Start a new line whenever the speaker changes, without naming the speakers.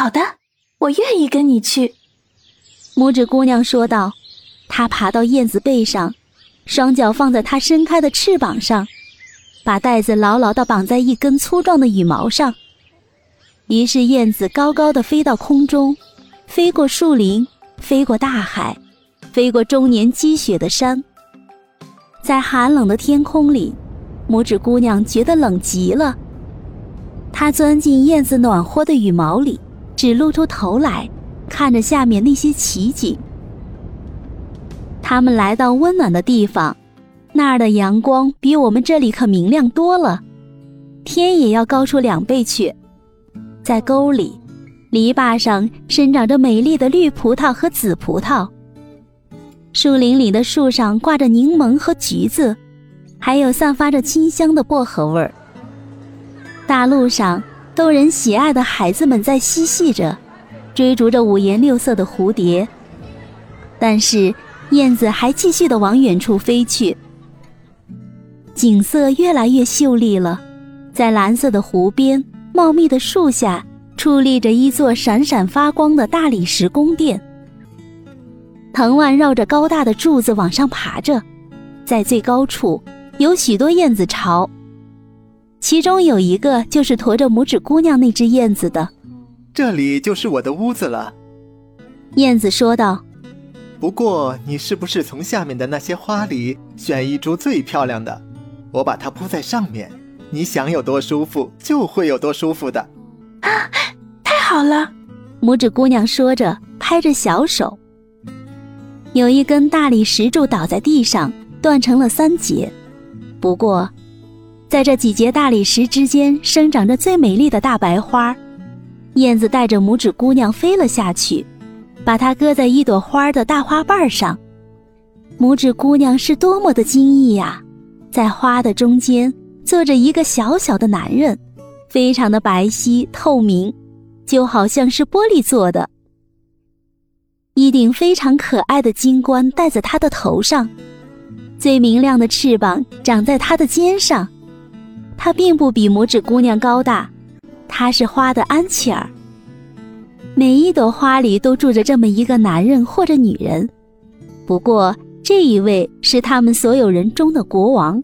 好的，我愿意跟你去。”
拇指姑娘说道。她爬到燕子背上，双脚放在它伸开的翅膀上，把带子牢牢地绑在一根粗壮的羽毛上。于是燕子高高的飞到空中，飞过树林，飞过大海，飞过终年积雪的山。在寒冷的天空里，拇指姑娘觉得冷极了。她钻进燕子暖和的羽毛里，只露出头来，看着下面那些奇景。他们来到温暖的地方，那儿的阳光比我们这里可明亮多了，天也要高出两倍去。在沟里，篱笆上生长着美丽的绿葡萄和紫葡萄。树林里的树上挂着柠檬和橘子，还有散发着清香的薄荷味儿。大路上，逗人喜爱的孩子们在嬉戏着，追逐着五颜六色的蝴蝶。但是，燕子还继续的往远处飞去。景色越来越秀丽了，在蓝色的湖边。茂密的树下矗立着一座闪闪发光的大理石宫殿，藤蔓绕着高大的柱子往上爬着，在最高处有许多燕子巢，其中有一个就是驮着拇指姑娘那只燕子的。
这里就是我的屋子了，
燕子说道。
不过你是不是从下面的那些花里选一株最漂亮的，我把它铺在上面？你想有多舒服，就会有多舒服的。
啊，太好了！
拇指姑娘说着，拍着小手。有一根大理石柱倒在地上，断成了三截。不过，在这几节大理石之间，生长着最美丽的大白花。燕子带着拇指姑娘飞了下去，把它搁在一朵花的大花瓣上。拇指姑娘是多么的惊异呀，在花的中间。坐着一个小小的男人，非常的白皙透明，就好像是玻璃做的。一顶非常可爱的金冠戴在他的头上，最明亮的翅膀长在他的肩上。他并不比拇指姑娘高大，他是花的安琪儿。每一朵花里都住着这么一个男人或者女人，不过这一位是他们所有人中的国王。